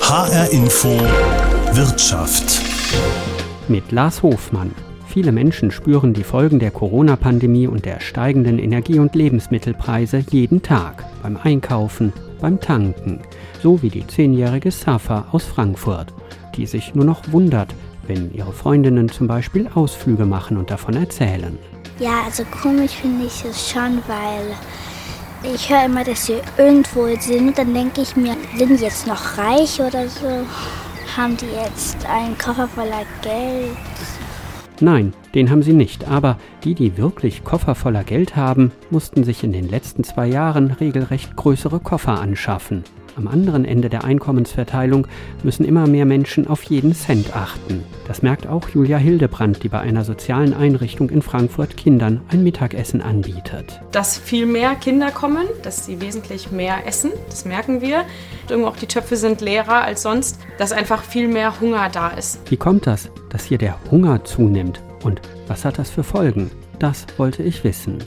HR Info Wirtschaft. Mit Lars Hofmann. Viele Menschen spüren die Folgen der Corona-Pandemie und der steigenden Energie- und Lebensmittelpreise jeden Tag. Beim Einkaufen, beim Tanken. So wie die zehnjährige Safa aus Frankfurt, die sich nur noch wundert, wenn ihre Freundinnen zum Beispiel Ausflüge machen und davon erzählen. Ja, also komisch finde ich es schon, weil ich höre immer, dass sie irgendwo sind. Dann denke ich mir, sind die jetzt noch reich oder so? Haben die jetzt einen Koffer voller Geld? Nein, den haben sie nicht, aber die, die wirklich Koffer voller Geld haben, mussten sich in den letzten zwei Jahren regelrecht größere Koffer anschaffen. Am anderen Ende der Einkommensverteilung müssen immer mehr Menschen auf jeden Cent achten. Das merkt auch Julia Hildebrand, die bei einer sozialen Einrichtung in Frankfurt Kindern ein Mittagessen anbietet. Dass viel mehr Kinder kommen, dass sie wesentlich mehr essen, das merken wir. Irgendwo auch die Töpfe sind leerer als sonst, dass einfach viel mehr Hunger da ist. Wie kommt das, dass hier der Hunger zunimmt? Und was hat das für Folgen? Das wollte ich wissen.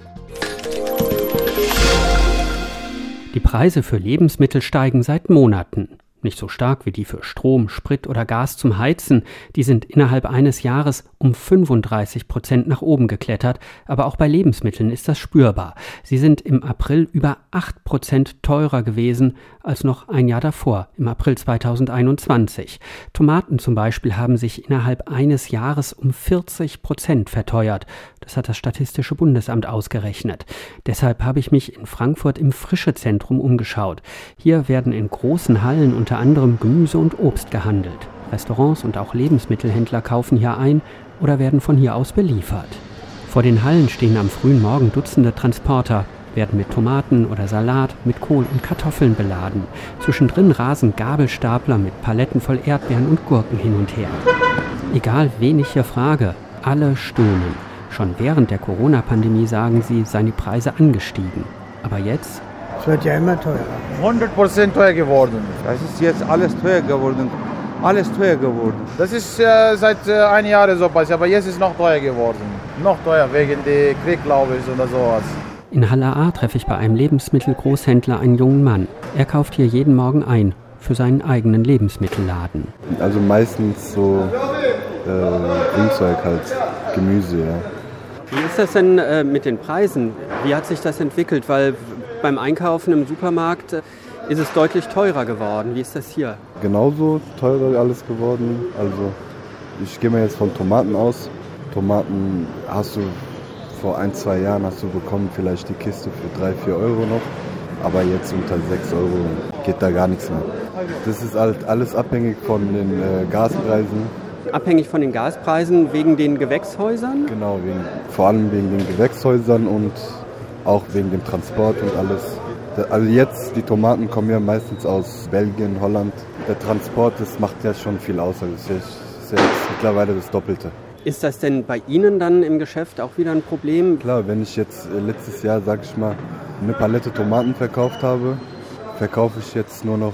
Die Preise für Lebensmittel steigen seit Monaten. Nicht so stark wie die für Strom, Sprit oder Gas zum Heizen. Die sind innerhalb eines Jahres um 35 Prozent nach oben geklettert. Aber auch bei Lebensmitteln ist das spürbar. Sie sind im April über 8 Prozent teurer gewesen als noch ein Jahr davor, im April 2021. Tomaten zum Beispiel haben sich innerhalb eines Jahres um 40 Prozent verteuert. Das hat das Statistische Bundesamt ausgerechnet. Deshalb habe ich mich in Frankfurt im Frischezentrum umgeschaut. Hier werden in großen Hallen unter anderem Gemüse und Obst gehandelt. Restaurants und auch Lebensmittelhändler kaufen hier ein oder werden von hier aus beliefert. Vor den Hallen stehen am frühen Morgen Dutzende Transporter, werden mit Tomaten oder Salat, mit Kohl und Kartoffeln beladen. Zwischendrin rasen Gabelstapler mit Paletten voll Erdbeeren und Gurken hin und her. Egal wen ich hier frage, alle stöhnen. Schon während der Corona-Pandemie, sagen sie, seien die Preise angestiegen. Aber jetzt? Es wird ja immer teurer. 100% teuer geworden. Das ist jetzt alles teuer geworden. Alles teuer geworden. Das ist äh, seit äh, einem Jahr so passiert, aber jetzt ist es noch teuer geworden. Noch teuer wegen des Krieg, glaube ich, oder sowas. In Halle A treffe ich bei einem Lebensmittelgroßhändler einen jungen Mann. Er kauft hier jeden Morgen ein für seinen eigenen Lebensmittelladen. Also meistens so äh, Grünzeug halt, Gemüse, ja. Wie ist das denn äh, mit den Preisen? Wie hat sich das entwickelt? Weil beim Einkaufen im Supermarkt äh, ist es deutlich teurer geworden. Wie ist das hier? Genauso teurer alles geworden. Also ich gehe mal jetzt von Tomaten aus. Tomaten hast du vor ein, zwei Jahren hast du bekommen vielleicht die Kiste für drei, vier Euro noch. Aber jetzt unter sechs Euro geht da gar nichts mehr. Das ist halt alles abhängig von den äh, Gaspreisen abhängig von den Gaspreisen wegen den Gewächshäusern? Genau, wegen, vor allem wegen den Gewächshäusern und auch wegen dem Transport und alles. Also jetzt, die Tomaten kommen ja meistens aus Belgien, Holland. Der Transport, das macht ja schon viel aus. Also das ist jetzt mittlerweile das Doppelte. Ist das denn bei Ihnen dann im Geschäft auch wieder ein Problem? Klar, wenn ich jetzt äh, letztes Jahr, sag ich mal, eine Palette Tomaten verkauft habe, verkaufe ich jetzt nur noch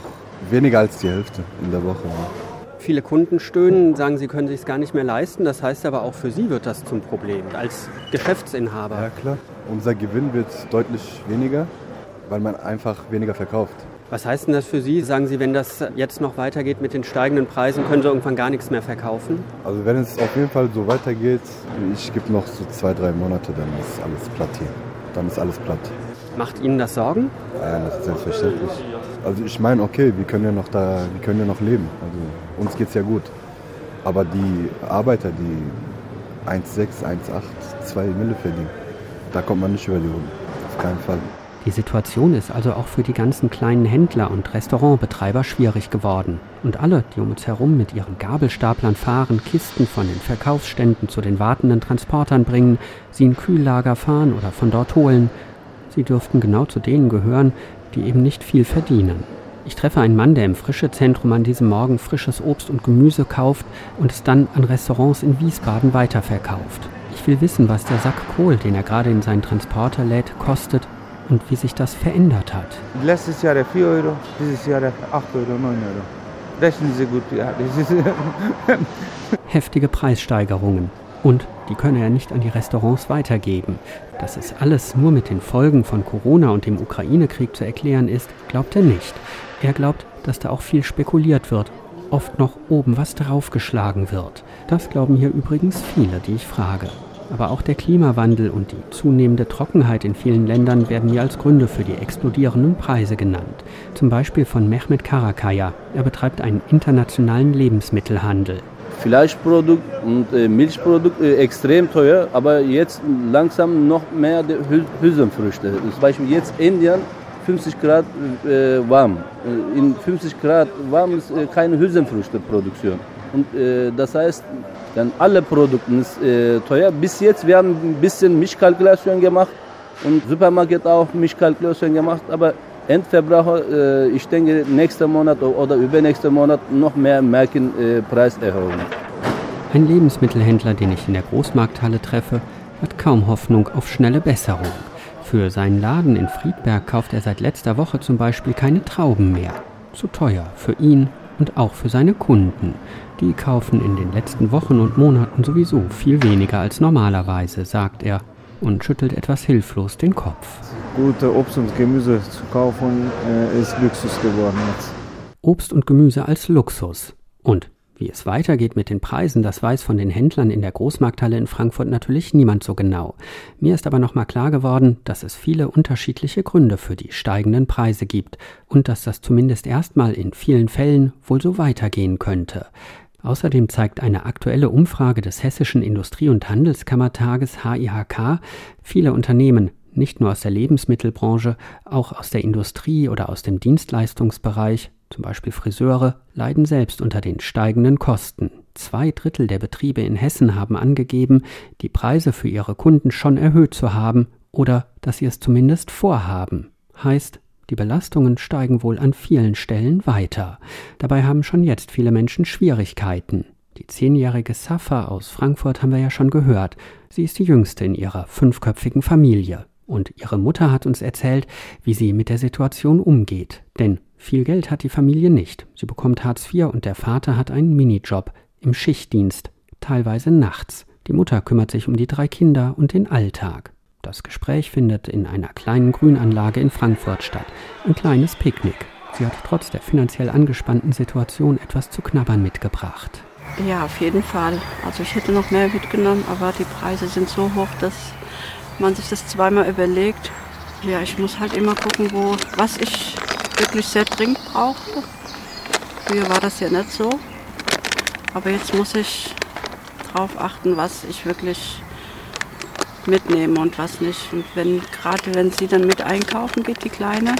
weniger als die Hälfte in der Woche. Viele Kunden stöhnen, sagen, sie können sich es gar nicht mehr leisten. Das heißt aber auch für Sie wird das zum Problem als Geschäftsinhaber. Ja klar, unser Gewinn wird deutlich weniger, weil man einfach weniger verkauft. Was heißt denn das für Sie? Sagen Sie, wenn das jetzt noch weitergeht mit den steigenden Preisen, können Sie irgendwann gar nichts mehr verkaufen? Also wenn es auf jeden Fall so weitergeht, ich gebe noch so zwei, drei Monate, dann ist alles platt hier. Dann ist alles platt. Macht Ihnen das Sorgen? Ja, das ist selbstverständlich. Also ich meine, okay, wir können ja noch da, wir können ja noch leben. Also uns geht es ja gut. Aber die Arbeiter, die 1,6, 1,8, 2 Mille verdienen, da kommt man nicht über die Runden. Auf keinen Fall. Die Situation ist also auch für die ganzen kleinen Händler und Restaurantbetreiber schwierig geworden. Und alle, die um uns herum mit ihren Gabelstaplern fahren, Kisten von den Verkaufsständen zu den wartenden Transportern bringen, sie in Kühllager fahren oder von dort holen, sie dürften genau zu denen gehören, die eben nicht viel verdienen. Ich treffe einen Mann, der im Frischezentrum an diesem Morgen frisches Obst und Gemüse kauft und es dann an Restaurants in Wiesbaden weiterverkauft. Ich will wissen, was der Sack Kohl, den er gerade in seinen Transporter lädt, kostet und wie sich das verändert hat. Letztes Jahr 4 Euro, dieses Jahr 8 Euro, 9 Euro. Rechnen Sie gut, ja. Heftige Preissteigerungen und die könne er nicht an die Restaurants weitergeben. Dass es alles nur mit den Folgen von Corona und dem Ukraine-Krieg zu erklären ist, glaubt er nicht. Er glaubt, dass da auch viel spekuliert wird, oft noch oben was draufgeschlagen wird. Das glauben hier übrigens viele, die ich frage. Aber auch der Klimawandel und die zunehmende Trockenheit in vielen Ländern werden hier als Gründe für die explodierenden Preise genannt. Zum Beispiel von Mehmet Karakaya. Er betreibt einen internationalen Lebensmittelhandel. Fleischprodukt und äh, Milchprodukt äh, extrem teuer, aber jetzt langsam noch mehr die Hülsenfrüchte. Zum Beispiel jetzt Indien 50 Grad äh, warm. Äh, in 50 Grad warm ist äh, keine Hülsenfrüchteproduktion. Und äh, das heißt, dann alle Produkte sind teuer. Bis jetzt, wir haben ein bisschen Mischkalkulation gemacht und Supermarkt auch Mischkalkulation gemacht, aber Endverbraucher, äh, ich denke, nächsten Monat oder übernächsten Monat noch mehr merken äh, Preiserhöhungen. Ein Lebensmittelhändler, den ich in der Großmarkthalle treffe, hat kaum Hoffnung auf schnelle Besserung. Für seinen Laden in Friedberg kauft er seit letzter Woche zum Beispiel keine Trauben mehr. Zu teuer für ihn und auch für seine Kunden. Die kaufen in den letzten Wochen und Monaten sowieso viel weniger als normalerweise, sagt er und schüttelt etwas hilflos den Kopf. Gute Obst und Gemüse zu kaufen äh, ist Luxus geworden jetzt. Obst und Gemüse als Luxus. Und wie es weitergeht mit den Preisen, das weiß von den Händlern in der Großmarkthalle in Frankfurt natürlich niemand so genau. Mir ist aber nochmal klar geworden, dass es viele unterschiedliche Gründe für die steigenden Preise gibt und dass das zumindest erstmal in vielen Fällen wohl so weitergehen könnte. Außerdem zeigt eine aktuelle Umfrage des Hessischen Industrie- und Handelskammertages HIHK, viele Unternehmen, nicht nur aus der Lebensmittelbranche, auch aus der Industrie oder aus dem Dienstleistungsbereich, zum Beispiel Friseure, leiden selbst unter den steigenden Kosten. Zwei Drittel der Betriebe in Hessen haben angegeben, die Preise für ihre Kunden schon erhöht zu haben oder dass sie es zumindest vorhaben. Heißt, die Belastungen steigen wohl an vielen Stellen weiter. Dabei haben schon jetzt viele Menschen Schwierigkeiten. Die zehnjährige Safa aus Frankfurt haben wir ja schon gehört. Sie ist die jüngste in ihrer fünfköpfigen Familie. Und ihre Mutter hat uns erzählt, wie sie mit der Situation umgeht. Denn viel Geld hat die Familie nicht. Sie bekommt Hartz IV und der Vater hat einen Minijob im Schichtdienst, teilweise nachts. Die Mutter kümmert sich um die drei Kinder und den Alltag. Das Gespräch findet in einer kleinen Grünanlage in Frankfurt statt. Ein kleines Picknick. Sie hat trotz der finanziell angespannten Situation etwas zu knabbern mitgebracht. Ja, auf jeden Fall. Also ich hätte noch mehr mitgenommen, aber die Preise sind so hoch, dass man sich das zweimal überlegt. Ja, ich muss halt immer gucken, wo, was ich wirklich sehr dringend brauchte. Früher war das ja nicht so. Aber jetzt muss ich darauf achten, was ich wirklich mitnehmen und was nicht. Und wenn gerade wenn sie dann mit einkaufen geht, die Kleine,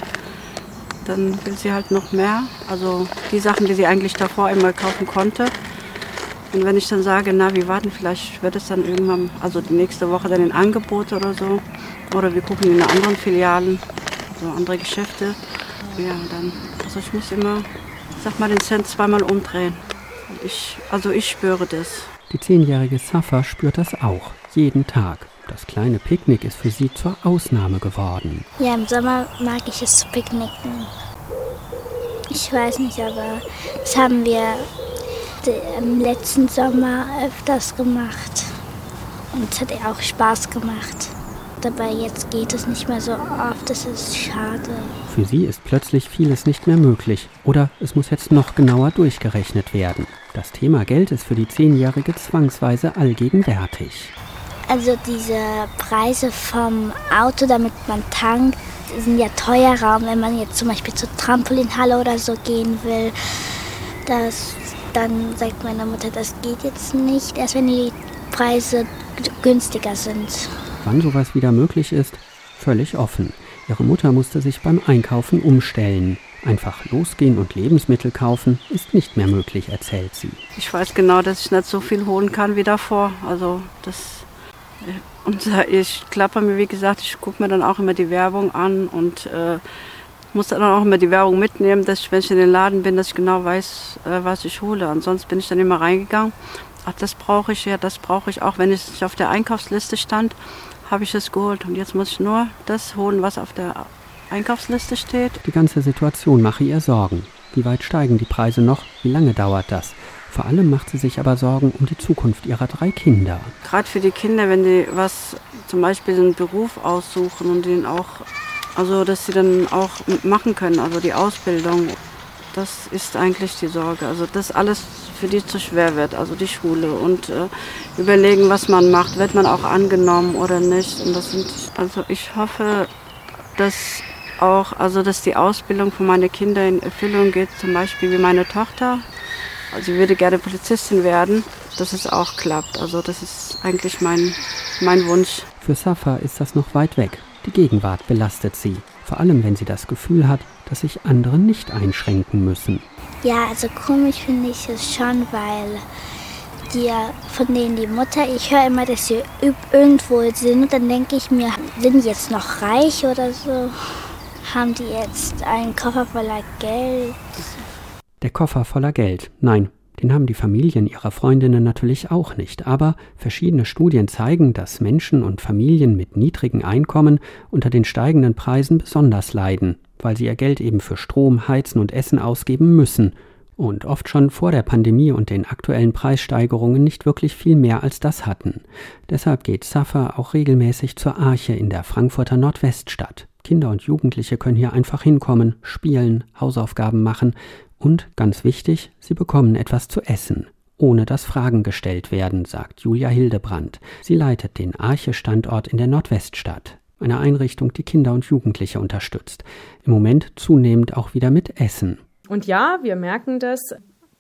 dann will sie halt noch mehr. Also die Sachen, die sie eigentlich davor immer kaufen konnte. Und wenn ich dann sage, na, wir warten, vielleicht wird es dann irgendwann, also die nächste Woche dann in Angebot oder so. Oder wir gucken in anderen Filialen, so andere Geschäfte. Ja, dann, also ich muss immer, sag mal, den Cent zweimal umdrehen. Ich, also ich spüre das. Die zehnjährige Safa spürt das auch, jeden Tag. Das kleine Picknick ist für sie zur Ausnahme geworden. Ja, im Sommer mag ich es zu picknicken. Ich weiß nicht, aber das haben wir im letzten Sommer öfters gemacht. Und es hat auch Spaß gemacht. Dabei jetzt geht es nicht mehr so oft, das ist schade. Für sie ist plötzlich vieles nicht mehr möglich. Oder es muss jetzt noch genauer durchgerechnet werden. Das Thema Geld ist für die Zehnjährige zwangsweise allgegenwärtig. Also diese Preise vom Auto, damit man tankt, sind ja teurer. wenn man jetzt zum Beispiel zur Trampolinhalle oder so gehen will, das, dann sagt meine Mutter, das geht jetzt nicht, erst wenn die Preise günstiger sind. Wann sowas wieder möglich ist, völlig offen. Ihre Mutter musste sich beim Einkaufen umstellen. Einfach losgehen und Lebensmittel kaufen ist nicht mehr möglich, erzählt sie. Ich weiß genau, dass ich nicht so viel holen kann wie davor. Also das und ich klapper mir, wie gesagt, ich gucke mir dann auch immer die Werbung an und äh, muss dann auch immer die Werbung mitnehmen, dass ich, wenn ich in den Laden bin, dass ich genau weiß, äh, was ich hole. Ansonsten bin ich dann immer reingegangen. Ach, das brauche ich ja, das brauche ich auch. Wenn es nicht auf der Einkaufsliste stand, habe ich es geholt. Und jetzt muss ich nur das holen, was auf der Einkaufsliste steht. Die ganze Situation mache ihr Sorgen. Wie weit steigen die Preise noch? Wie lange dauert das? Vor allem macht sie sich aber Sorgen um die Zukunft ihrer drei Kinder. Gerade für die Kinder, wenn die was, zum Beispiel einen Beruf aussuchen und den auch, also dass sie dann auch machen können, also die Ausbildung, das ist eigentlich die Sorge. Also dass alles für die zu schwer wird, also die Schule und äh, überlegen, was man macht, wird man auch angenommen oder nicht. Und das sind, also ich hoffe, dass auch, also dass die Ausbildung von meinen Kindern in Erfüllung geht, zum Beispiel wie meine Tochter. Also ich würde gerne Polizistin werden, dass es auch klappt. Also das ist eigentlich mein, mein Wunsch. Für Safa ist das noch weit weg. Die Gegenwart belastet sie, vor allem wenn sie das Gefühl hat, dass sich andere nicht einschränken müssen. Ja, also komisch finde ich es schon, weil die von denen die Mutter, ich höre immer, dass sie irgendwo sind und dann denke ich mir, sind die jetzt noch reich oder so? Haben die jetzt einen Koffer voller Geld? Der Koffer voller Geld. Nein, den haben die Familien ihrer Freundinnen natürlich auch nicht. Aber verschiedene Studien zeigen, dass Menschen und Familien mit niedrigen Einkommen unter den steigenden Preisen besonders leiden, weil sie ihr Geld eben für Strom, Heizen und Essen ausgeben müssen und oft schon vor der Pandemie und den aktuellen Preissteigerungen nicht wirklich viel mehr als das hatten. Deshalb geht Safa auch regelmäßig zur Arche in der Frankfurter Nordweststadt. Kinder und Jugendliche können hier einfach hinkommen, spielen, Hausaufgaben machen und, ganz wichtig, sie bekommen etwas zu essen, ohne dass Fragen gestellt werden, sagt Julia Hildebrand. Sie leitet den Arche-Standort in der Nordweststadt, eine Einrichtung, die Kinder und Jugendliche unterstützt. Im Moment zunehmend auch wieder mit Essen. Und ja, wir merken das,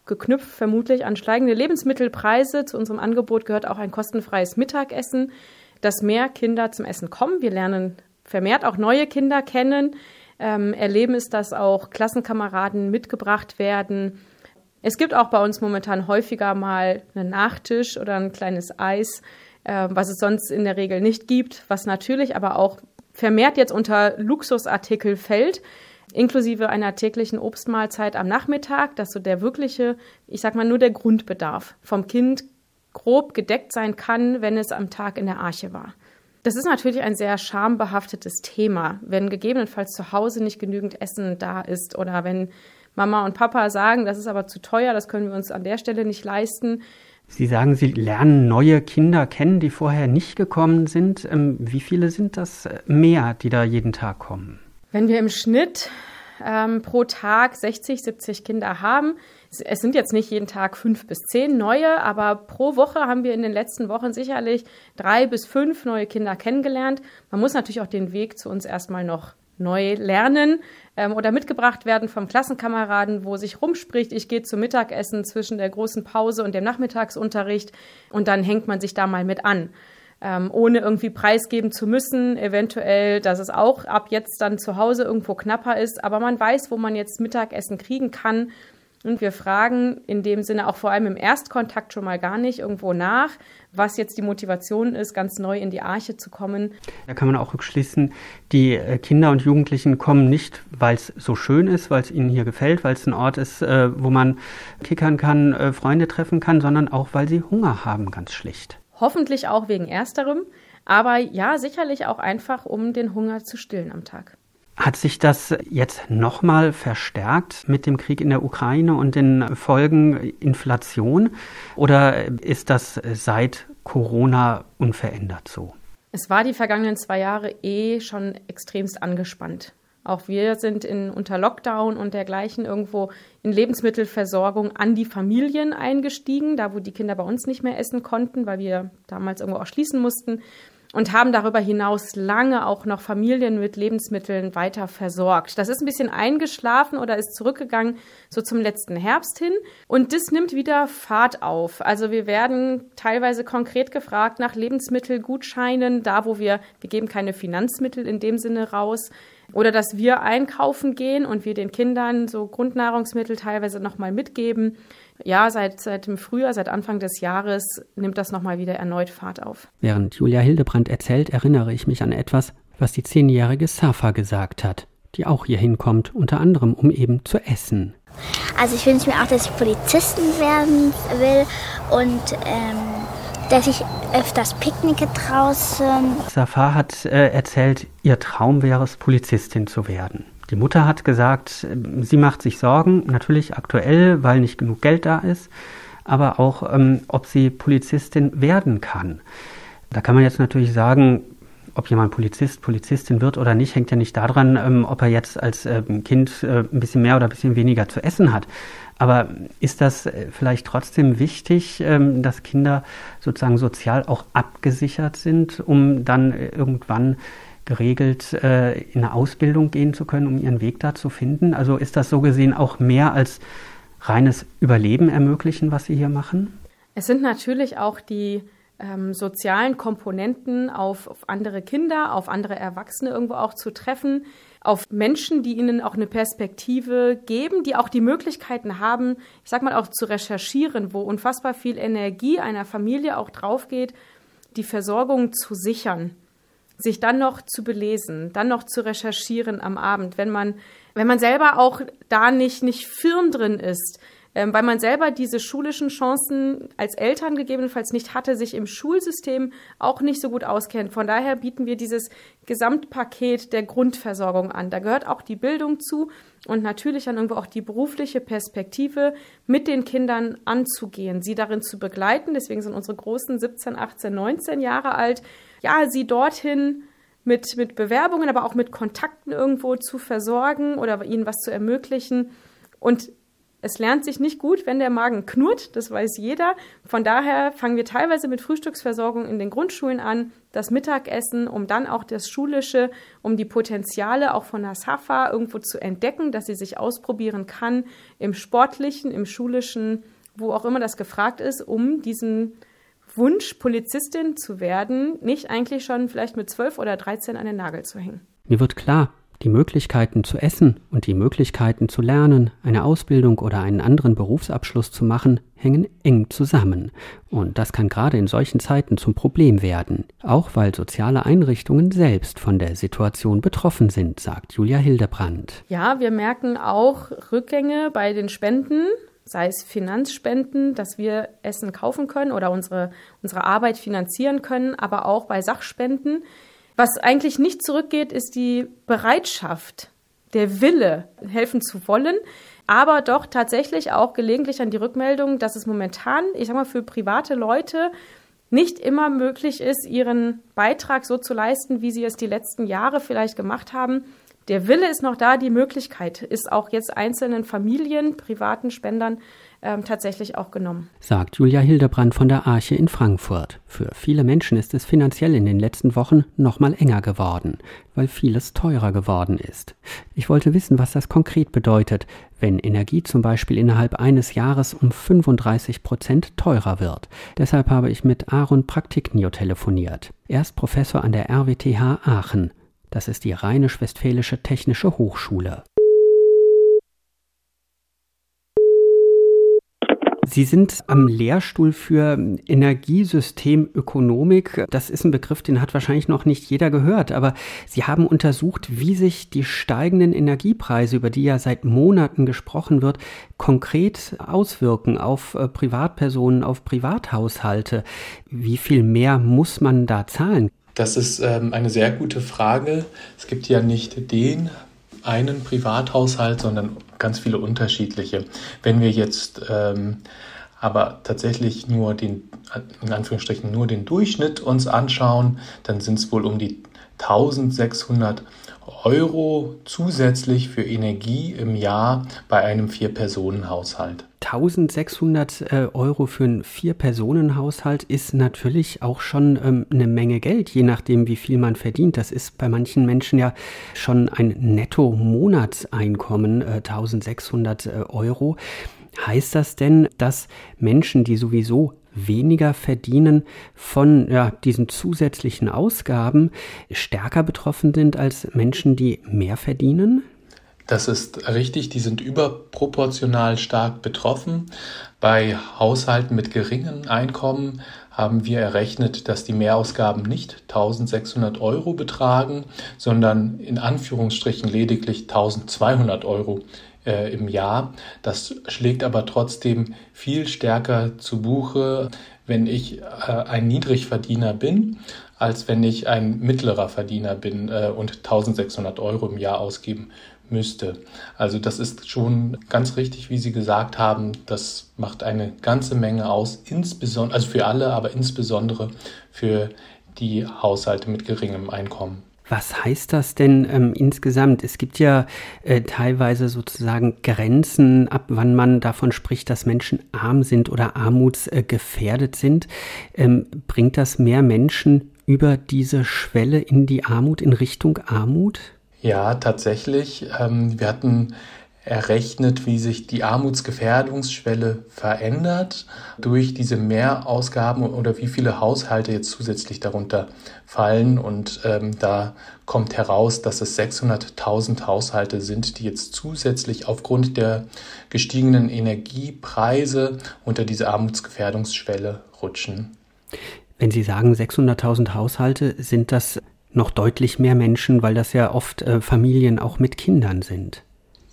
geknüpft vermutlich an steigende Lebensmittelpreise. Zu unserem Angebot gehört auch ein kostenfreies Mittagessen, dass mehr Kinder zum Essen kommen. Wir lernen vermehrt auch neue Kinder kennen, ähm, erleben es, dass auch Klassenkameraden mitgebracht werden. Es gibt auch bei uns momentan häufiger mal einen Nachtisch oder ein kleines Eis, äh, was es sonst in der Regel nicht gibt, was natürlich aber auch vermehrt jetzt unter Luxusartikel fällt, inklusive einer täglichen Obstmahlzeit am Nachmittag, dass so der wirkliche, ich sag mal nur der Grundbedarf vom Kind grob gedeckt sein kann, wenn es am Tag in der Arche war. Das ist natürlich ein sehr schambehaftetes Thema, wenn gegebenenfalls zu Hause nicht genügend Essen da ist oder wenn Mama und Papa sagen, das ist aber zu teuer, das können wir uns an der Stelle nicht leisten. Sie sagen, Sie lernen neue Kinder kennen, die vorher nicht gekommen sind. Ähm, wie viele sind das mehr, die da jeden Tag kommen? Wenn wir im Schnitt ähm, pro Tag 60, 70 Kinder haben, es sind jetzt nicht jeden Tag fünf bis zehn neue, aber pro Woche haben wir in den letzten Wochen sicherlich drei bis fünf neue Kinder kennengelernt. Man muss natürlich auch den Weg zu uns erstmal noch neu lernen ähm, oder mitgebracht werden vom Klassenkameraden, wo sich rumspricht, ich gehe zum Mittagessen zwischen der großen Pause und dem Nachmittagsunterricht und dann hängt man sich da mal mit an. Ähm, ohne irgendwie preisgeben zu müssen, eventuell, dass es auch ab jetzt dann zu Hause irgendwo knapper ist, aber man weiß, wo man jetzt Mittagessen kriegen kann und wir fragen in dem Sinne auch vor allem im Erstkontakt schon mal gar nicht irgendwo nach, was jetzt die Motivation ist, ganz neu in die Arche zu kommen. Da kann man auch rückschließen, die äh, Kinder und Jugendlichen kommen nicht, weil es so schön ist, weil es ihnen hier gefällt, weil es ein Ort ist, äh, wo man kickern kann, äh, Freunde treffen kann, sondern auch, weil sie Hunger haben, ganz schlicht. Hoffentlich auch wegen ersterem, aber ja, sicherlich auch einfach, um den Hunger zu stillen am Tag. Hat sich das jetzt nochmal verstärkt mit dem Krieg in der Ukraine und den Folgen Inflation? Oder ist das seit Corona unverändert so? Es war die vergangenen zwei Jahre eh schon extremst angespannt. Auch wir sind in, unter Lockdown und dergleichen irgendwo in Lebensmittelversorgung an die Familien eingestiegen, da wo die Kinder bei uns nicht mehr essen konnten, weil wir damals irgendwo auch schließen mussten und haben darüber hinaus lange auch noch Familien mit Lebensmitteln weiter versorgt. Das ist ein bisschen eingeschlafen oder ist zurückgegangen so zum letzten Herbst hin und das nimmt wieder Fahrt auf. Also wir werden teilweise konkret gefragt nach Lebensmittelgutscheinen, da wo wir, wir geben keine Finanzmittel in dem Sinne raus, oder dass wir einkaufen gehen und wir den Kindern so Grundnahrungsmittel teilweise nochmal mitgeben ja, seit, seit dem Frühjahr, seit Anfang des Jahres nimmt das nochmal wieder erneut Fahrt auf. Während Julia Hildebrand erzählt, erinnere ich mich an etwas, was die zehnjährige Safa gesagt hat, die auch hier hinkommt, unter anderem um eben zu essen. Also ich wünsche mir auch, dass ich Polizistin werden will und ähm, dass ich öfters picknicke draußen. Safa hat äh, erzählt, ihr Traum wäre es, Polizistin zu werden. Die Mutter hat gesagt, sie macht sich Sorgen, natürlich aktuell, weil nicht genug Geld da ist, aber auch, ähm, ob sie Polizistin werden kann. Da kann man jetzt natürlich sagen, ob jemand Polizist, Polizistin wird oder nicht, hängt ja nicht daran, ähm, ob er jetzt als ähm, Kind äh, ein bisschen mehr oder ein bisschen weniger zu essen hat. Aber ist das äh, vielleicht trotzdem wichtig, ähm, dass Kinder sozusagen sozial auch abgesichert sind, um dann äh, irgendwann geregelt äh, in eine Ausbildung gehen zu können, um ihren Weg da zu finden? Also ist das so gesehen auch mehr als reines Überleben ermöglichen, was Sie hier machen? Es sind natürlich auch die ähm, sozialen Komponenten auf, auf andere Kinder, auf andere Erwachsene irgendwo auch zu treffen, auf Menschen, die ihnen auch eine Perspektive geben, die auch die Möglichkeiten haben, ich sag mal auch zu recherchieren, wo unfassbar viel Energie einer Familie auch drauf geht, die Versorgung zu sichern, sich dann noch zu belesen, dann noch zu recherchieren am Abend, wenn man wenn man selber auch da nicht nicht firm drin ist, ähm, weil man selber diese schulischen Chancen als Eltern gegebenenfalls nicht hatte, sich im Schulsystem auch nicht so gut auskennt. Von daher bieten wir dieses Gesamtpaket der Grundversorgung an. Da gehört auch die Bildung zu und natürlich dann irgendwo auch die berufliche Perspektive mit den Kindern anzugehen, sie darin zu begleiten. Deswegen sind unsere Großen 17, 18, 19 Jahre alt. Ja, sie dorthin mit, mit Bewerbungen, aber auch mit Kontakten irgendwo zu versorgen oder ihnen was zu ermöglichen. Und es lernt sich nicht gut, wenn der Magen knurrt, das weiß jeder. Von daher fangen wir teilweise mit Frühstücksversorgung in den Grundschulen an, das Mittagessen, um dann auch das Schulische, um die Potenziale auch von der SAFA irgendwo zu entdecken, dass sie sich ausprobieren kann im Sportlichen, im Schulischen, wo auch immer das gefragt ist, um diesen Wunsch, Polizistin zu werden, nicht eigentlich schon vielleicht mit zwölf oder dreizehn an den Nagel zu hängen. Mir wird klar, die Möglichkeiten zu essen und die Möglichkeiten zu lernen, eine Ausbildung oder einen anderen Berufsabschluss zu machen, hängen eng zusammen. Und das kann gerade in solchen Zeiten zum Problem werden, auch weil soziale Einrichtungen selbst von der Situation betroffen sind, sagt Julia Hildebrand. Ja, wir merken auch Rückgänge bei den Spenden sei es Finanzspenden, dass wir Essen kaufen können oder unsere, unsere Arbeit finanzieren können, aber auch bei Sachspenden. Was eigentlich nicht zurückgeht, ist die Bereitschaft, der Wille, helfen zu wollen, aber doch tatsächlich auch gelegentlich an die Rückmeldung, dass es momentan, ich sag mal, für private Leute nicht immer möglich ist, ihren Beitrag so zu leisten, wie sie es die letzten Jahre vielleicht gemacht haben. Der Wille ist noch da, die Möglichkeit ist auch jetzt einzelnen Familien, privaten Spendern ähm, tatsächlich auch genommen. Sagt Julia Hildebrand von der Arche in Frankfurt. Für viele Menschen ist es finanziell in den letzten Wochen noch mal enger geworden, weil vieles teurer geworden ist. Ich wollte wissen, was das konkret bedeutet, wenn Energie zum Beispiel innerhalb eines Jahres um 35 Prozent teurer wird. Deshalb habe ich mit Aaron Praktiknio telefoniert. Er ist Professor an der RWTH Aachen. Das ist die Rheinisch-Westfälische Technische Hochschule. Sie sind am Lehrstuhl für Energiesystemökonomik. Das ist ein Begriff, den hat wahrscheinlich noch nicht jeder gehört, aber Sie haben untersucht, wie sich die steigenden Energiepreise, über die ja seit Monaten gesprochen wird, konkret auswirken auf äh, Privatpersonen, auf Privathaushalte. Wie viel mehr muss man da zahlen? Das ist ähm, eine sehr gute Frage. Es gibt ja nicht den einen Privathaushalt, sondern ganz viele unterschiedliche. Wenn wir jetzt ähm, aber tatsächlich nur den, in Anführungsstrichen, nur den Durchschnitt uns anschauen, dann sind es wohl um die 1600 Euro zusätzlich für Energie im Jahr bei einem Vier-Personen-Haushalt. 1600 äh, Euro für einen Vier-Personen-Haushalt ist natürlich auch schon ähm, eine Menge Geld, je nachdem, wie viel man verdient. Das ist bei manchen Menschen ja schon ein Netto-Monatseinkommen, äh, 1600 äh, Euro. Heißt das denn, dass Menschen, die sowieso weniger verdienen von ja, diesen zusätzlichen Ausgaben, stärker betroffen sind als Menschen, die mehr verdienen? Das ist richtig, die sind überproportional stark betroffen. Bei Haushalten mit geringen Einkommen haben wir errechnet, dass die Mehrausgaben nicht 1600 Euro betragen, sondern in Anführungsstrichen lediglich 1200 Euro äh, im Jahr. Das schlägt aber trotzdem viel stärker zu Buche, wenn ich äh, ein Niedrigverdiener bin, als wenn ich ein mittlerer Verdiener bin äh, und 1600 Euro im Jahr ausgeben müsste. Also das ist schon ganz richtig, wie Sie gesagt haben. Das macht eine ganze Menge aus, insbesondere, also für alle, aber insbesondere für die Haushalte mit geringem Einkommen. Was heißt das denn ähm, insgesamt? Es gibt ja äh, teilweise sozusagen Grenzen, ab wann man davon spricht, dass Menschen arm sind oder armutsgefährdet äh, sind. Ähm, bringt das mehr Menschen über diese Schwelle in die Armut, in Richtung Armut? Ja, tatsächlich. Ähm, wir hatten errechnet, wie sich die Armutsgefährdungsschwelle verändert durch diese Mehrausgaben oder wie viele Haushalte jetzt zusätzlich darunter fallen. Und ähm, da kommt heraus, dass es 600.000 Haushalte sind, die jetzt zusätzlich aufgrund der gestiegenen Energiepreise unter diese Armutsgefährdungsschwelle rutschen. Wenn Sie sagen 600.000 Haushalte, sind das noch deutlich mehr Menschen, weil das ja oft äh, Familien auch mit Kindern sind.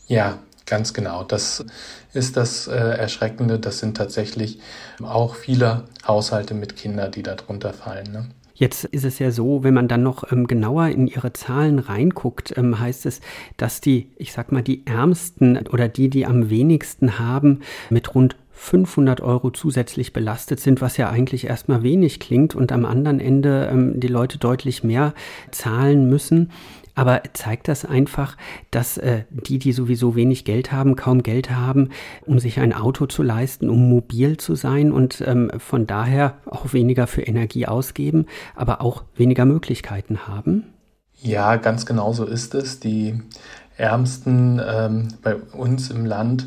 Ja, ganz genau. Das ist das äh, Erschreckende. Das sind tatsächlich auch viele Haushalte mit Kindern, die darunter fallen. Ne? Jetzt ist es ja so, wenn man dann noch ähm, genauer in ihre Zahlen reinguckt, ähm, heißt es, dass die, ich sag mal, die Ärmsten oder die, die am wenigsten haben, mit rund 500 Euro zusätzlich belastet sind, was ja eigentlich erstmal wenig klingt und am anderen Ende ähm, die Leute deutlich mehr zahlen müssen. Aber zeigt das einfach, dass äh, die, die sowieso wenig Geld haben, kaum Geld haben, um sich ein Auto zu leisten, um mobil zu sein und ähm, von daher auch weniger für Energie ausgeben, aber auch weniger Möglichkeiten haben? Ja, ganz genau so ist es. Die Ärmsten ähm, bei uns im Land,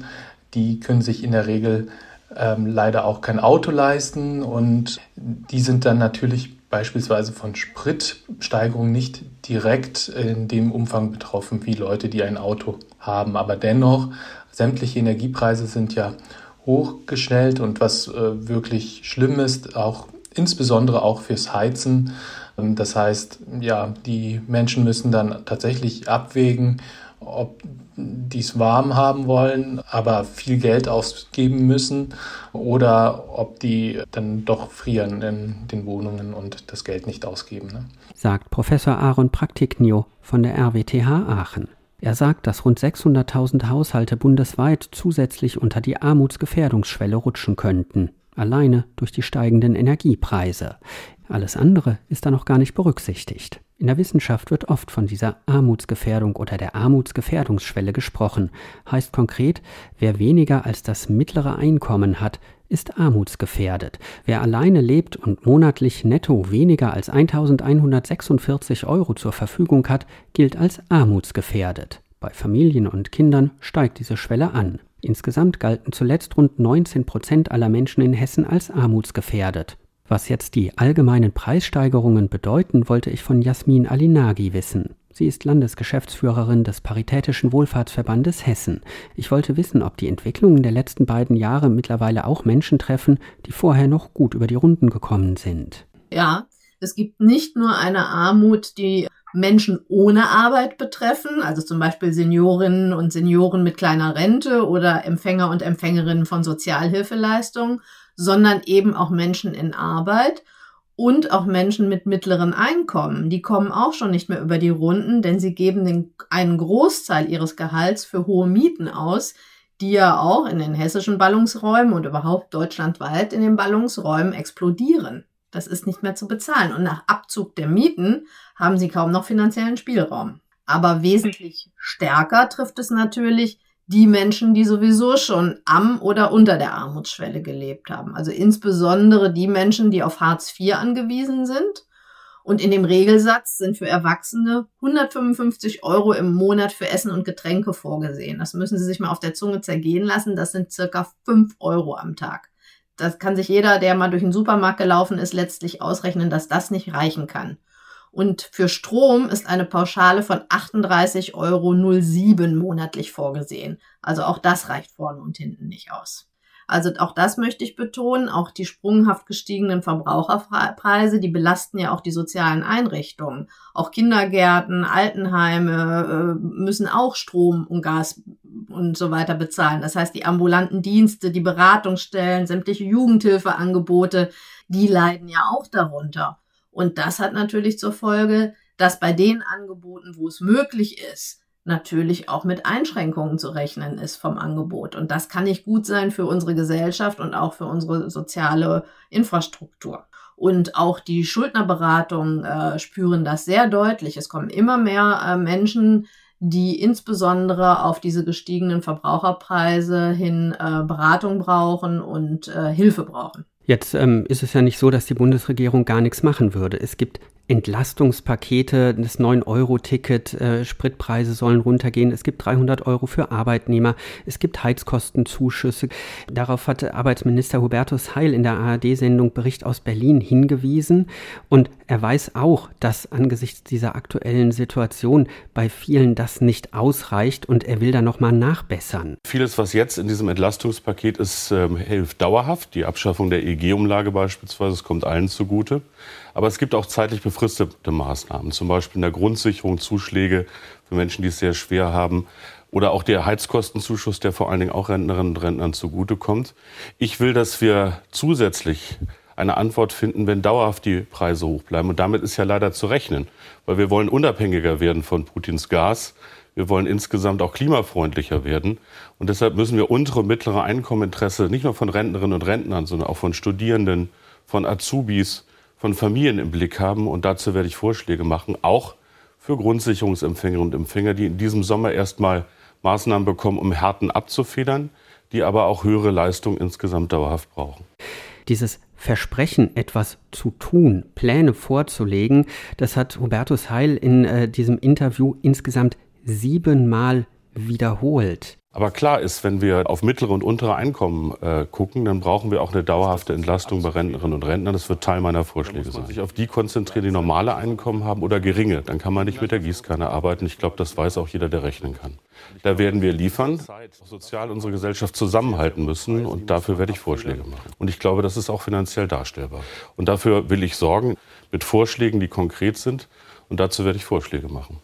die können sich in der Regel ähm, leider auch kein Auto leisten und die sind dann natürlich beispielsweise von Spritsteigerungen nicht direkt in dem Umfang betroffen wie Leute, die ein Auto haben. Aber dennoch, sämtliche Energiepreise sind ja hochgestellt und was äh, wirklich schlimm ist, auch insbesondere auch fürs Heizen. Ähm, das heißt, ja, die Menschen müssen dann tatsächlich abwägen, ob die es warm haben wollen, aber viel Geld ausgeben müssen oder ob die dann doch frieren in den Wohnungen und das Geld nicht ausgeben. Ne? Sagt Professor Aaron Praktiknio von der RWTH Aachen. Er sagt, dass rund 600.000 Haushalte bundesweit zusätzlich unter die Armutsgefährdungsschwelle rutschen könnten, alleine durch die steigenden Energiepreise. Alles andere ist da noch gar nicht berücksichtigt. In der Wissenschaft wird oft von dieser Armutsgefährdung oder der Armutsgefährdungsschwelle gesprochen. Heißt konkret, wer weniger als das mittlere Einkommen hat, ist armutsgefährdet. Wer alleine lebt und monatlich netto weniger als 1146 Euro zur Verfügung hat, gilt als armutsgefährdet. Bei Familien und Kindern steigt diese Schwelle an. Insgesamt galten zuletzt rund 19 Prozent aller Menschen in Hessen als armutsgefährdet. Was jetzt die allgemeinen Preissteigerungen bedeuten, wollte ich von Jasmin Alinagi wissen. Sie ist Landesgeschäftsführerin des Paritätischen Wohlfahrtsverbandes Hessen. Ich wollte wissen, ob die Entwicklungen der letzten beiden Jahre mittlerweile auch Menschen treffen, die vorher noch gut über die Runden gekommen sind. Ja, es gibt nicht nur eine Armut, die Menschen ohne Arbeit betreffen, also zum Beispiel Seniorinnen und Senioren mit kleiner Rente oder Empfänger und Empfängerinnen von Sozialhilfeleistungen, sondern eben auch Menschen in Arbeit und auch Menschen mit mittleren Einkommen. Die kommen auch schon nicht mehr über die Runden, denn sie geben den, einen Großteil ihres Gehalts für hohe Mieten aus, die ja auch in den hessischen Ballungsräumen und überhaupt deutschlandweit in den Ballungsräumen explodieren. Das ist nicht mehr zu bezahlen. Und nach Abzug der Mieten haben sie kaum noch finanziellen Spielraum. Aber wesentlich stärker trifft es natürlich die Menschen, die sowieso schon am oder unter der Armutsschwelle gelebt haben. Also insbesondere die Menschen, die auf Hartz IV angewiesen sind. Und in dem Regelsatz sind für Erwachsene 155 Euro im Monat für Essen und Getränke vorgesehen. Das müssen Sie sich mal auf der Zunge zergehen lassen. Das sind circa 5 Euro am Tag. Das kann sich jeder, der mal durch den Supermarkt gelaufen ist, letztlich ausrechnen, dass das nicht reichen kann. Und für Strom ist eine Pauschale von 38,07 Euro monatlich vorgesehen. Also auch das reicht vorne und hinten nicht aus. Also auch das möchte ich betonen. Auch die sprunghaft gestiegenen Verbraucherpreise, die belasten ja auch die sozialen Einrichtungen. Auch Kindergärten, Altenheime äh, müssen auch Strom und Gas und so weiter bezahlen. Das heißt, die ambulanten Dienste, die Beratungsstellen, sämtliche Jugendhilfeangebote, die leiden ja auch darunter. Und das hat natürlich zur Folge, dass bei den Angeboten, wo es möglich ist, natürlich auch mit Einschränkungen zu rechnen ist vom Angebot. Und das kann nicht gut sein für unsere Gesellschaft und auch für unsere soziale Infrastruktur. Und auch die Schuldnerberatungen äh, spüren das sehr deutlich. Es kommen immer mehr äh, Menschen, die insbesondere auf diese gestiegenen Verbraucherpreise hin äh, Beratung brauchen und äh, Hilfe brauchen. Jetzt ähm, ist es ja nicht so, dass die Bundesregierung gar nichts machen würde. Es gibt Entlastungspakete, das 9-Euro-Ticket, äh, Spritpreise sollen runtergehen, es gibt 300 Euro für Arbeitnehmer, es gibt Heizkostenzuschüsse. Darauf hatte Arbeitsminister Hubertus Heil in der ARD-Sendung Bericht aus Berlin hingewiesen und er weiß auch, dass angesichts dieser aktuellen Situation bei vielen das nicht ausreicht und er will da nochmal nachbessern. Vieles, was jetzt in diesem Entlastungspaket ist, äh, hilft dauerhaft. Die Abschaffung der EG-Umlage beispielsweise, es kommt allen zugute. Aber es gibt auch zeitlich befristete Maßnahmen, zum Beispiel in der Grundsicherung Zuschläge für Menschen, die es sehr schwer haben. Oder auch der Heizkostenzuschuss, der vor allen Dingen auch Rentnerinnen und Rentnern zugutekommt. Ich will, dass wir zusätzlich eine Antwort finden, wenn dauerhaft die Preise hoch bleiben. Und damit ist ja leider zu rechnen, weil wir wollen unabhängiger werden von Putins Gas. Wir wollen insgesamt auch klimafreundlicher werden. Und deshalb müssen wir untere und mittlere Einkommeninteresse nicht nur von Rentnerinnen und Rentnern, sondern auch von Studierenden, von Azubis, von Familien im Blick haben. Und dazu werde ich Vorschläge machen, auch für Grundsicherungsempfängerinnen und Empfänger, die in diesem Sommer erstmal Maßnahmen bekommen, um Härten abzufedern, die aber auch höhere Leistung insgesamt dauerhaft brauchen. Dieses Versprechen, etwas zu tun, Pläne vorzulegen, das hat Hubertus Heil in äh, diesem Interview insgesamt siebenmal wiederholt. Aber klar ist, wenn wir auf mittlere und untere Einkommen äh, gucken, dann brauchen wir auch eine dauerhafte Entlastung bei Rentnerinnen und Rentnern. Das wird Teil meiner Vorschläge sein. Man sich auf die konzentrieren, die normale Einkommen haben oder geringe. Dann kann man nicht mit der Gießkanne arbeiten. Ich glaube, das weiß auch jeder, der rechnen kann. Da werden wir liefern, sozial unsere Gesellschaft zusammenhalten müssen und dafür werde ich Vorschläge machen. Und ich glaube, das ist auch finanziell darstellbar. Und dafür will ich sorgen mit Vorschlägen, die konkret sind. Und dazu werde ich Vorschläge machen.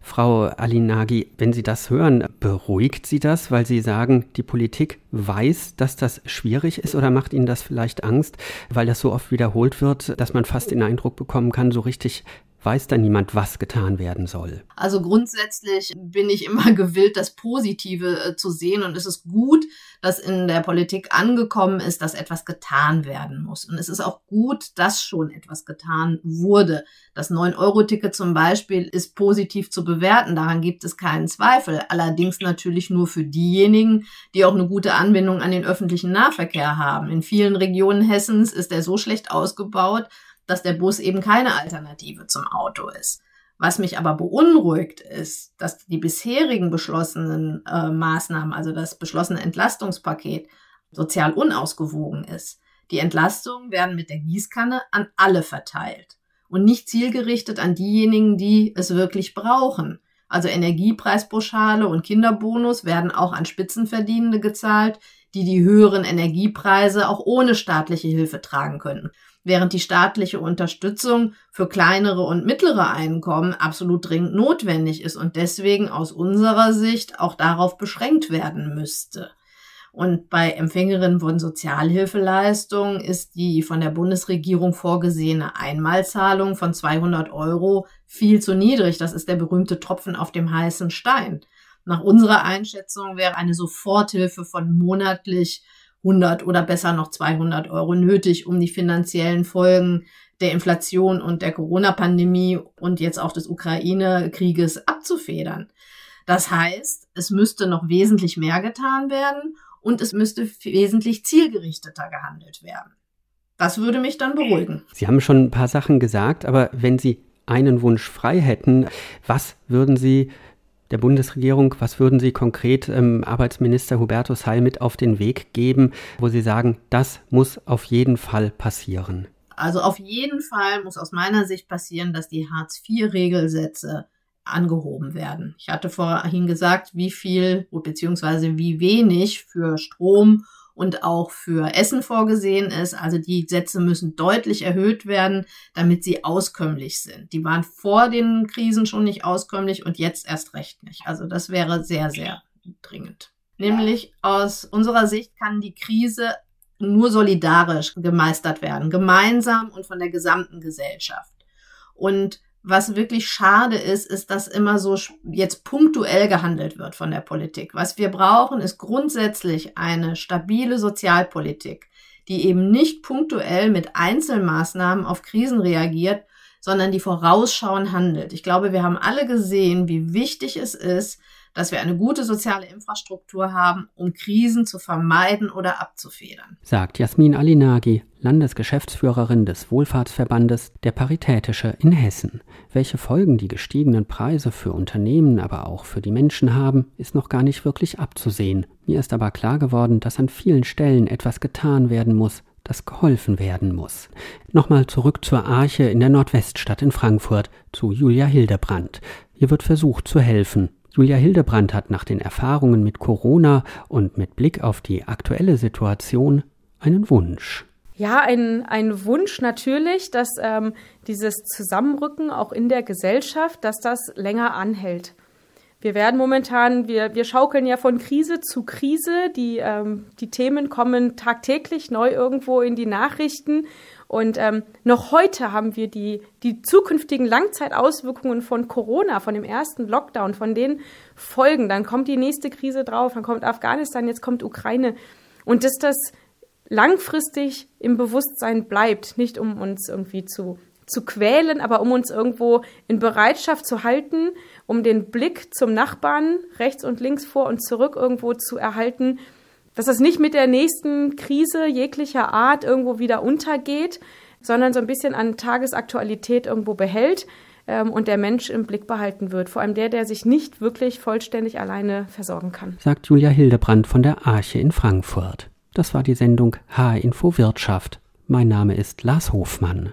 Frau Alinagi, wenn Sie das hören, beruhigt Sie das, weil Sie sagen, die Politik weiß, dass das schwierig ist oder macht Ihnen das vielleicht Angst, weil das so oft wiederholt wird, dass man fast den Eindruck bekommen kann, so richtig weiß da niemand, was getan werden soll. Also grundsätzlich bin ich immer gewillt, das Positive äh, zu sehen und es ist gut, dass in der Politik angekommen ist, dass etwas getan werden muss. Und es ist auch gut, dass schon etwas getan wurde. Das 9-Euro-Ticket zum Beispiel ist positiv zu bewerten, daran gibt es keinen Zweifel. Allerdings natürlich nur für diejenigen, die auch eine gute Anbindung an den öffentlichen Nahverkehr haben. In vielen Regionen Hessens ist er so schlecht ausgebaut, dass der Bus eben keine Alternative zum Auto ist. Was mich aber beunruhigt ist, dass die bisherigen beschlossenen äh, Maßnahmen, also das beschlossene Entlastungspaket, sozial unausgewogen ist. Die Entlastungen werden mit der Gießkanne an alle verteilt und nicht zielgerichtet an diejenigen, die es wirklich brauchen. Also Energiepreispauschale und Kinderbonus werden auch an Spitzenverdienende gezahlt, die die höheren Energiepreise auch ohne staatliche Hilfe tragen könnten während die staatliche Unterstützung für kleinere und mittlere Einkommen absolut dringend notwendig ist und deswegen aus unserer Sicht auch darauf beschränkt werden müsste. Und bei Empfängerinnen von Sozialhilfeleistungen ist die von der Bundesregierung vorgesehene Einmalzahlung von 200 Euro viel zu niedrig. Das ist der berühmte Tropfen auf dem heißen Stein. Nach unserer Einschätzung wäre eine Soforthilfe von monatlich 100 oder besser noch 200 Euro nötig, um die finanziellen Folgen der Inflation und der Corona-Pandemie und jetzt auch des Ukraine-Krieges abzufedern. Das heißt, es müsste noch wesentlich mehr getan werden und es müsste wesentlich zielgerichteter gehandelt werden. Das würde mich dann beruhigen. Sie haben schon ein paar Sachen gesagt, aber wenn Sie einen Wunsch frei hätten, was würden Sie der Bundesregierung. Was würden Sie konkret ähm, Arbeitsminister Hubertus Heil mit auf den Weg geben, wo Sie sagen, das muss auf jeden Fall passieren? Also auf jeden Fall muss aus meiner Sicht passieren, dass die Hartz-IV-Regelsätze angehoben werden. Ich hatte vorhin gesagt, wie viel bzw. wie wenig für Strom und auch für Essen vorgesehen ist. Also die Sätze müssen deutlich erhöht werden, damit sie auskömmlich sind. Die waren vor den Krisen schon nicht auskömmlich und jetzt erst recht nicht. Also das wäre sehr, sehr dringend. Nämlich aus unserer Sicht kann die Krise nur solidarisch gemeistert werden, gemeinsam und von der gesamten Gesellschaft. Und was wirklich schade ist, ist, dass immer so jetzt punktuell gehandelt wird von der Politik. Was wir brauchen, ist grundsätzlich eine stabile Sozialpolitik, die eben nicht punktuell mit Einzelmaßnahmen auf Krisen reagiert, sondern die vorausschauend handelt. Ich glaube, wir haben alle gesehen, wie wichtig es ist, dass wir eine gute soziale Infrastruktur haben, um Krisen zu vermeiden oder abzufedern. Sagt Jasmin Alinagi, Landesgeschäftsführerin des Wohlfahrtsverbandes Der Paritätische in Hessen. Welche Folgen die gestiegenen Preise für Unternehmen, aber auch für die Menschen haben, ist noch gar nicht wirklich abzusehen. Mir ist aber klar geworden, dass an vielen Stellen etwas getan werden muss, dass geholfen werden muss. Nochmal zurück zur Arche in der Nordweststadt in Frankfurt, zu Julia Hildebrand. Hier wird versucht zu helfen. Julia Hildebrand hat nach den Erfahrungen mit Corona und mit Blick auf die aktuelle Situation einen Wunsch. Ja, ein, ein Wunsch natürlich, dass ähm, dieses Zusammenrücken auch in der Gesellschaft, dass das länger anhält. Wir werden momentan, wir, wir schaukeln ja von Krise zu Krise. Die, ähm, die Themen kommen tagtäglich neu irgendwo in die Nachrichten. Und ähm, noch heute haben wir die, die zukünftigen Langzeitauswirkungen von Corona, von dem ersten Lockdown, von den Folgen. Dann kommt die nächste Krise drauf, dann kommt Afghanistan, jetzt kommt Ukraine. Und dass das langfristig im Bewusstsein bleibt, nicht um uns irgendwie zu zu quälen, aber um uns irgendwo in Bereitschaft zu halten, um den Blick zum Nachbarn rechts und links vor und zurück irgendwo zu erhalten, dass es nicht mit der nächsten Krise jeglicher Art irgendwo wieder untergeht, sondern so ein bisschen an Tagesaktualität irgendwo behält ähm, und der Mensch im Blick behalten wird. Vor allem der, der sich nicht wirklich vollständig alleine versorgen kann. Sagt Julia Hildebrand von der Arche in Frankfurt. Das war die Sendung H-Info Wirtschaft. Mein Name ist Lars Hofmann.